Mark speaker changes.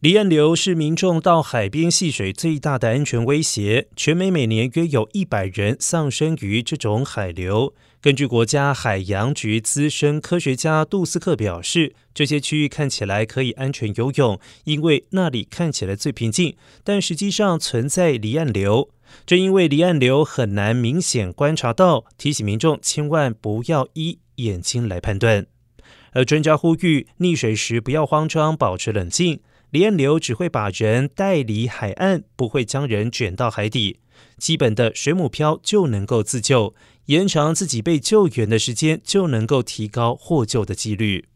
Speaker 1: 离岸流是民众到海边戏水最大的安全威胁，全美每年约有一百人丧生于这种海流。根据国家海洋局资深科学家杜斯克表示，这些区域看起来可以安全游泳，因为那里看起来最平静，但实际上存在离岸流。正因为离岸流很难明显观察到，提醒民众千万不要依眼睛来判断。而专家呼吁，溺水时不要慌张，保持冷静。离岸流只会把人带离海岸，不会将人卷到海底。基本的水母漂就能够自救，延长自己被救援的时间，就能够提高获救的几率。